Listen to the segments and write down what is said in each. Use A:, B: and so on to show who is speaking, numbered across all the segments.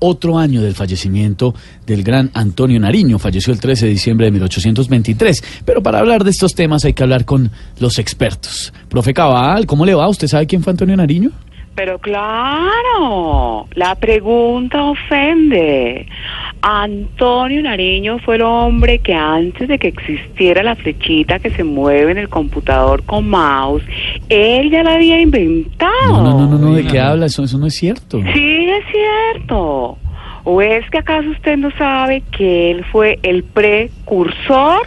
A: otro año del fallecimiento del gran Antonio Nariño. Falleció el 13 de diciembre de 1823. Pero para hablar de estos temas hay que hablar con los expertos. Profe Cabal, ¿cómo le va? ¿Usted sabe quién fue Antonio Nariño?
B: Pero claro, la pregunta ofende. Antonio Nariño fue el hombre que antes de que existiera la flechita que se mueve en el computador con mouse, él ya la había inventado.
A: No, no, no, no, ¿de qué habla? Eso, eso no es cierto.
B: Sí, es cierto. ¿O es que acaso usted no sabe que él fue el precursor?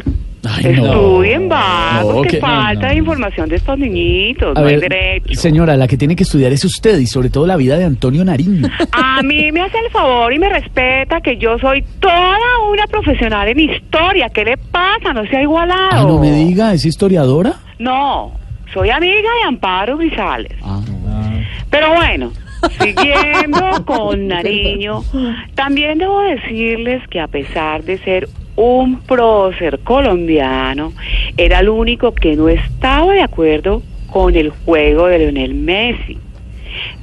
A: Ay, no.
B: Estudien vagos,
A: No,
B: que falta de información de estos niñitos,
A: A
B: no hay
A: ver,
B: derecho.
A: señora, la que tiene que estudiar es usted y sobre todo la vida de Antonio Nariño.
B: A mí me hace el favor y me respeta que yo soy toda una profesional en historia. ¿Qué le pasa? No se ha igualado.
A: Ah, no me diga, ¿es historiadora?
B: No, soy amiga de Amparo Grisales.
A: Ah,
B: Pero bueno, siguiendo con Nariño, también debo decirles que a pesar de ser un prócer colombiano, era el único que no estaba de acuerdo con el juego de Leonel Messi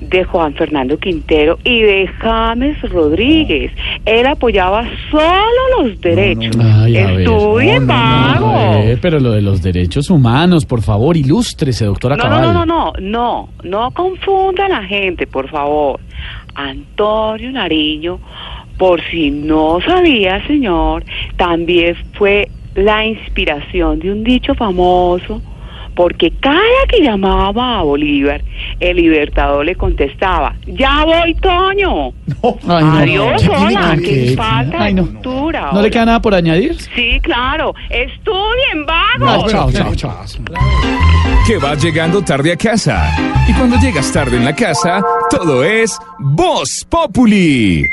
B: de Juan Fernando Quintero y de James Rodríguez. Él apoyaba solo los derechos.
A: No,
B: vago.
A: pero lo de los derechos humanos, por favor, ilústrese, doctora
B: No, no, no, no, no, no, no confunda a la gente, por favor. Antonio Nariño, por si no sabía, señor, también fue la inspiración de un dicho famoso, porque cada que llamaba a Bolívar, el libertador le contestaba, ya voy, Toño.
A: Ay, no,
B: Adiós,
A: no,
B: hola,
A: ¿qué?
B: falta
A: Ay,
B: de
A: no.
B: cultura.
A: ¿No le queda nada por añadir?
B: Sí, claro, estudien,
A: No,
B: vagos.
A: chao, chao, chao.
C: que vas llegando tarde a casa. Y cuando llegas tarde en la casa, todo es Voz Populi.